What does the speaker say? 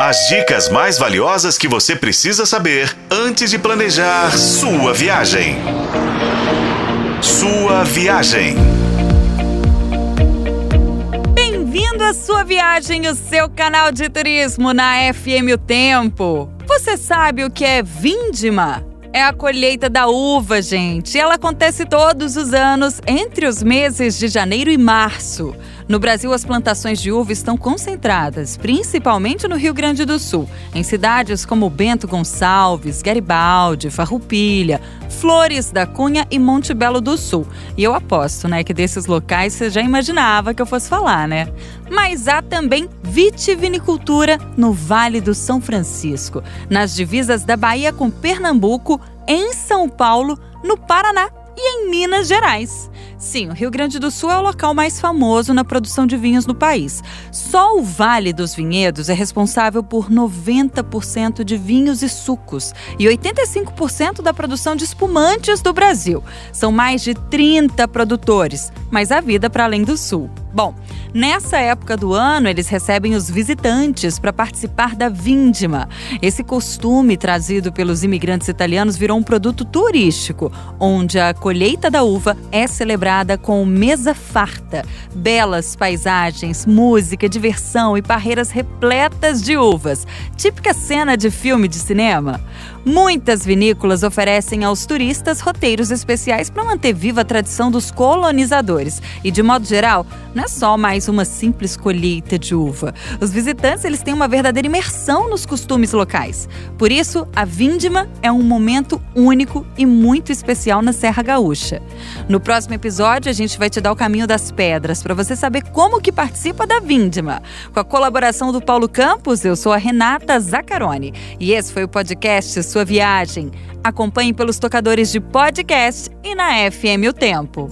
As dicas mais valiosas que você precisa saber antes de planejar sua viagem. Sua viagem. Bem-vindo à sua viagem, o seu canal de turismo na FM O Tempo. Você sabe o que é vindima? É a colheita da uva, gente. Ela acontece todos os anos entre os meses de janeiro e março. No Brasil, as plantações de uva estão concentradas, principalmente no Rio Grande do Sul, em cidades como Bento Gonçalves, Garibaldi, Farroupilha, Flores da Cunha e Monte Belo do Sul. E eu aposto, né, que desses locais você já imaginava que eu fosse falar, né? Mas há também vitivinicultura no Vale do São Francisco, nas divisas da Bahia com Pernambuco, em São Paulo, no Paraná e em Minas Gerais. Sim, o Rio Grande do Sul é o local mais famoso na produção de vinhos no país. Só o Vale dos Vinhedos é responsável por 90% de vinhos e sucos e 85% da produção de espumantes do Brasil. São mais de 30 produtores, mas a vida para além do sul. Bom, nessa época do ano, eles recebem os visitantes para participar da Vindima. Esse costume trazido pelos imigrantes italianos virou um produto turístico, onde a colheita da uva é celebrada com mesa farta, belas paisagens, música, diversão e parreiras repletas de uvas. Típica cena de filme de cinema. Muitas vinícolas oferecem aos turistas roteiros especiais para manter viva a tradição dos colonizadores. E, de modo geral, não é só mais uma simples colheita de uva. Os visitantes eles têm uma verdadeira imersão nos costumes locais. Por isso, a Vindima é um momento único e muito especial na Serra Gaúcha. No próximo episódio, a gente vai te dar o caminho das pedras para você saber como que participa da Vindima. Com a colaboração do Paulo Campos, eu sou a Renata Zaccaroni. E esse foi o podcast sua viagem. Acompanhe pelos tocadores de podcast e na FM O Tempo.